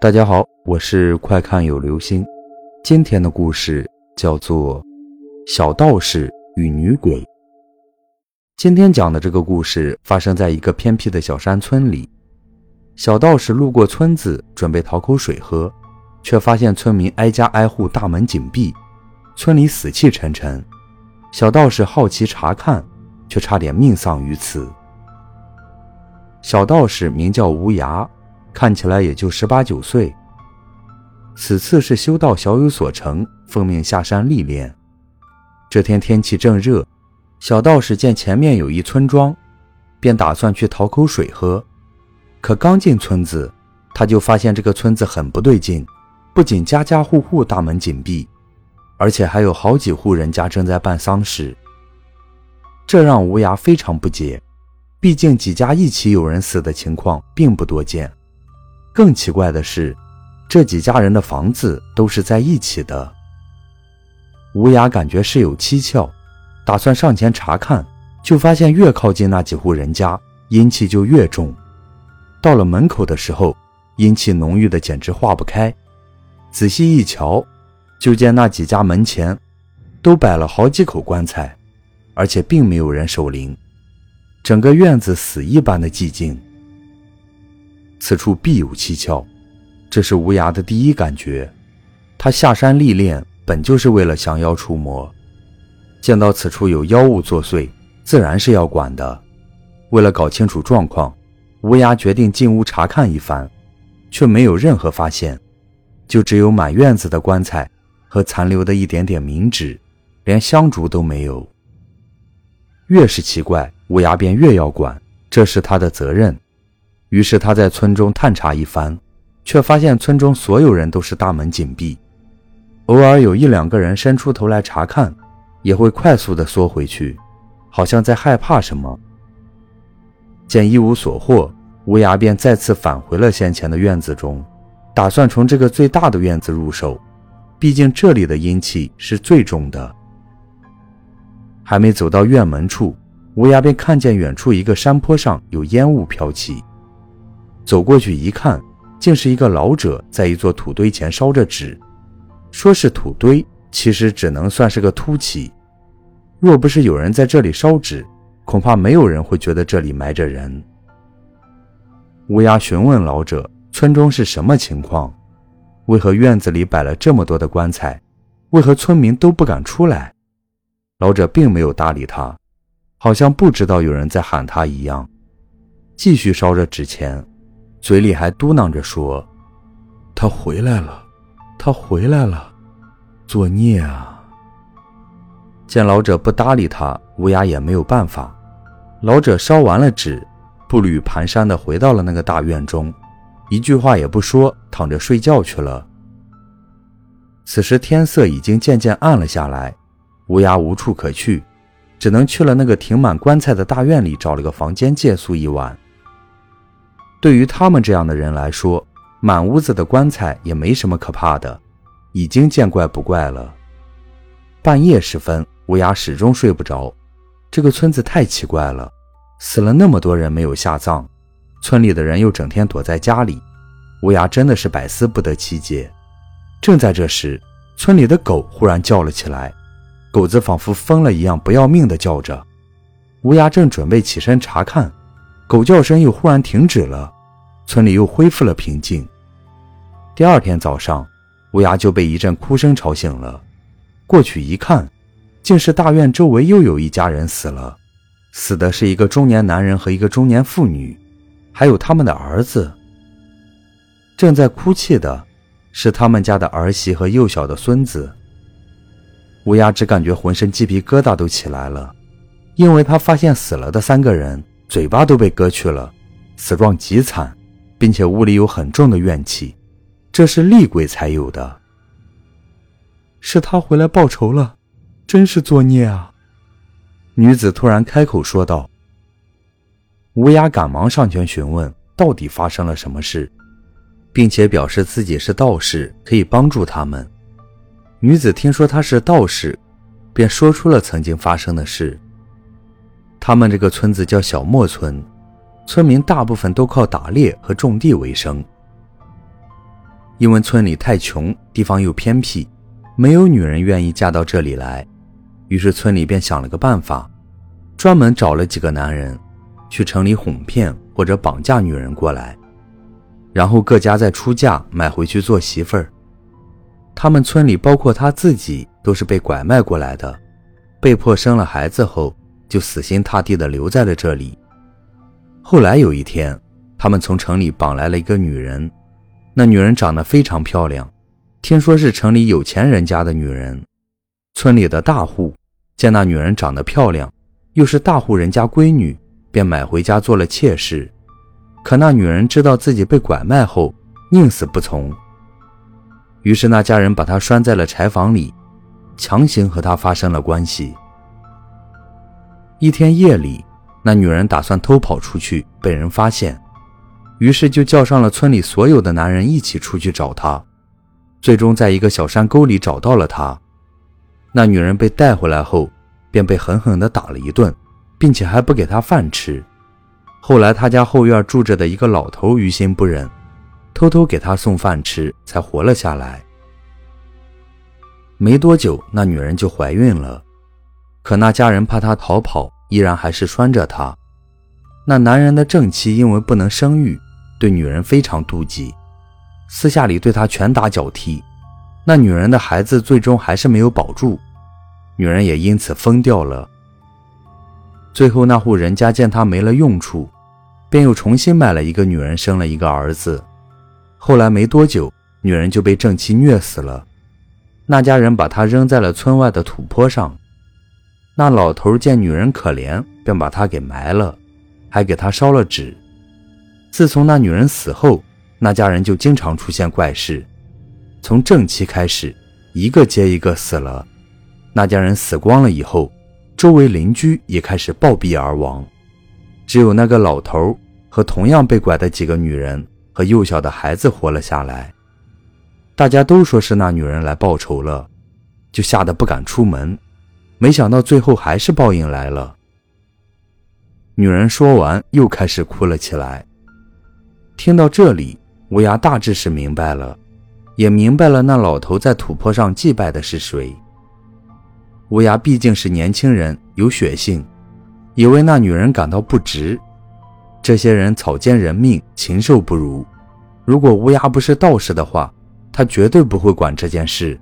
大家好，我是快看有流星。今天的故事叫做《小道士与女鬼》。今天讲的这个故事发生在一个偏僻的小山村里。小道士路过村子，准备讨口水喝，却发现村民挨家挨户大门紧闭，村里死气沉沉。小道士好奇查看，却差点命丧于此。小道士名叫无涯。看起来也就十八九岁。此次是修道小有所成，奉命下山历练。这天天气正热，小道士见前面有一村庄，便打算去讨口水喝。可刚进村子，他就发现这个村子很不对劲，不仅家家户户大门紧闭，而且还有好几户人家正在办丧事。这让无涯非常不解，毕竟几家一起有人死的情况并不多见。更奇怪的是，这几家人的房子都是在一起的。吴雅感觉事有蹊跷，打算上前查看，就发现越靠近那几户人家，阴气就越重。到了门口的时候，阴气浓郁的简直化不开。仔细一瞧，就见那几家门前都摆了好几口棺材，而且并没有人守灵，整个院子死一般的寂静。此处必有蹊跷，这是无涯的第一感觉。他下山历练，本就是为了降妖除魔。见到此处有妖物作祟，自然是要管的。为了搞清楚状况，无涯决定进屋查看一番，却没有任何发现，就只有满院子的棺材和残留的一点点冥纸，连香烛都没有。越是奇怪，无涯便越要管，这是他的责任。于是他在村中探查一番，却发现村中所有人都是大门紧闭，偶尔有一两个人伸出头来查看，也会快速的缩回去，好像在害怕什么。见一无所获，无涯便再次返回了先前的院子中，打算从这个最大的院子入手，毕竟这里的阴气是最重的。还没走到院门处，无涯便看见远处一个山坡上有烟雾飘起。走过去一看，竟是一个老者在一座土堆前烧着纸。说是土堆，其实只能算是个凸起。若不是有人在这里烧纸，恐怕没有人会觉得这里埋着人。乌鸦询问老者：“村中是什么情况？为何院子里摆了这么多的棺材？为何村民都不敢出来？”老者并没有搭理他，好像不知道有人在喊他一样，继续烧着纸钱。嘴里还嘟囔着说：“他回来了，他回来了，作孽啊！”见老者不搭理他，乌鸦也没有办法。老者烧完了纸，步履蹒跚地回到了那个大院中，一句话也不说，躺着睡觉去了。此时天色已经渐渐暗了下来，乌鸦无处可去，只能去了那个停满棺材的大院里，找了个房间借宿一晚。对于他们这样的人来说，满屋子的棺材也没什么可怕的，已经见怪不怪了。半夜时分，乌鸦始终睡不着。这个村子太奇怪了，死了那么多人没有下葬，村里的人又整天躲在家里，乌鸦真的是百思不得其解。正在这时，村里的狗忽然叫了起来，狗子仿佛疯了一样，不要命的叫着。乌鸦正准备起身查看。狗叫声又忽然停止了，村里又恢复了平静。第二天早上，乌鸦就被一阵哭声吵醒了。过去一看，竟是大院周围又有一家人死了，死的是一个中年男人和一个中年妇女，还有他们的儿子。正在哭泣的是他们家的儿媳和幼小的孙子。乌鸦只感觉浑身鸡皮疙瘩都起来了，因为他发现死了的三个人。嘴巴都被割去了，死状极惨，并且屋里有很重的怨气，这是厉鬼才有的。是他回来报仇了，真是作孽啊！女子突然开口说道。乌鸦赶忙上前询问到底发生了什么事，并且表示自己是道士，可以帮助他们。女子听说他是道士，便说出了曾经发生的事。他们这个村子叫小莫村，村民大部分都靠打猎和种地为生。因为村里太穷，地方又偏僻，没有女人愿意嫁到这里来。于是村里便想了个办法，专门找了几个男人，去城里哄骗或者绑架女人过来，然后各家再出价买回去做媳妇儿。他们村里包括他自己都是被拐卖过来的，被迫生了孩子后就死心塌地地留在了这里。后来有一天，他们从城里绑来了一个女人，那女人长得非常漂亮，听说是城里有钱人家的女人。村里的大户见那女人长得漂亮，又是大户人家闺女，便买回家做了妾室。可那女人知道自己被拐卖后，宁死不从。于是那家人把她拴在了柴房里，强行和她发生了关系。一天夜里，那女人打算偷跑出去，被人发现，于是就叫上了村里所有的男人一起出去找她。最终在一个小山沟里找到了她。那女人被带回来后，便被狠狠地打了一顿，并且还不给她饭吃。后来，他家后院住着的一个老头于心不忍，偷偷给她送饭吃，才活了下来。没多久，那女人就怀孕了，可那家人怕她逃跑，依然还是拴着她。那男人的正妻因为不能生育，对女人非常妒忌，私下里对她拳打脚踢。那女人的孩子最终还是没有保住，女人也因此疯掉了。最后那户人家见她没了用处，便又重新买了一个女人，生了一个儿子。后来没多久，女人就被正妻虐死了。那家人把她扔在了村外的土坡上。那老头见女人可怜，便把她给埋了，还给她烧了纸。自从那女人死后，那家人就经常出现怪事。从正妻开始，一个接一个死了。那家人死光了以后，周围邻居也开始暴毙而亡。只有那个老头和同样被拐的几个女人和幼小的孩子活了下来。大家都说是那女人来报仇了，就吓得不敢出门。没想到最后还是报应来了。女人说完，又开始哭了起来。听到这里，乌鸦大致是明白了。也明白了，那老头在土坡上祭拜的是谁。乌鸦毕竟是年轻人，有血性，也为那女人感到不值。这些人草菅人命，禽兽不如。如果乌鸦不是道士的话，他绝对不会管这件事。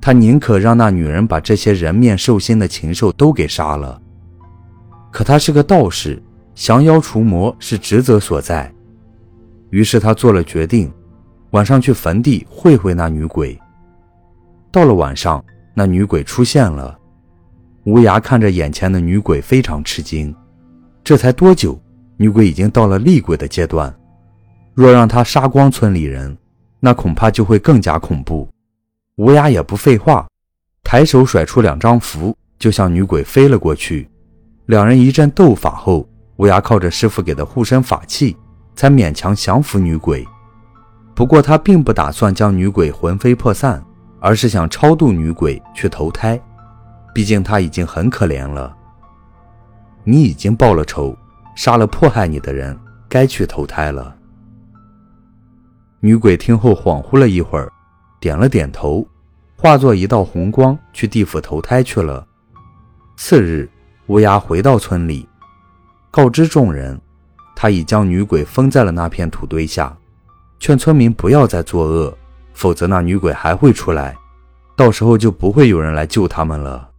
他宁可让那女人把这些人面兽心的禽兽都给杀了。可他是个道士，降妖除魔是职责所在。于是他做了决定。晚上去坟地会会那女鬼。到了晚上，那女鬼出现了。无涯看着眼前的女鬼，非常吃惊。这才多久，女鬼已经到了厉鬼的阶段。若让她杀光村里人，那恐怕就会更加恐怖。乌鸦也不废话，抬手甩出两张符，就向女鬼飞了过去。两人一阵斗法后，乌鸦靠着师傅给的护身法器，才勉强降服女鬼。不过他并不打算将女鬼魂飞魄散，而是想超度女鬼去投胎。毕竟他已经很可怜了。你已经报了仇，杀了迫害你的人，该去投胎了。女鬼听后恍惚了一会儿，点了点头，化作一道红光去地府投胎去了。次日，乌鸦回到村里，告知众人，他已将女鬼封在了那片土堆下。劝村民不要再作恶，否则那女鬼还会出来，到时候就不会有人来救他们了。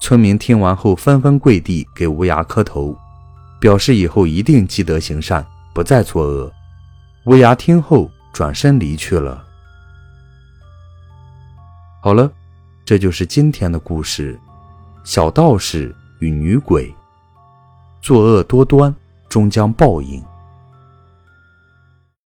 村民听完后纷纷跪地给乌鸦磕头，表示以后一定积德行善，不再作恶。乌鸦听后转身离去了。好了，这就是今天的故事：小道士与女鬼，作恶多端，终将报应。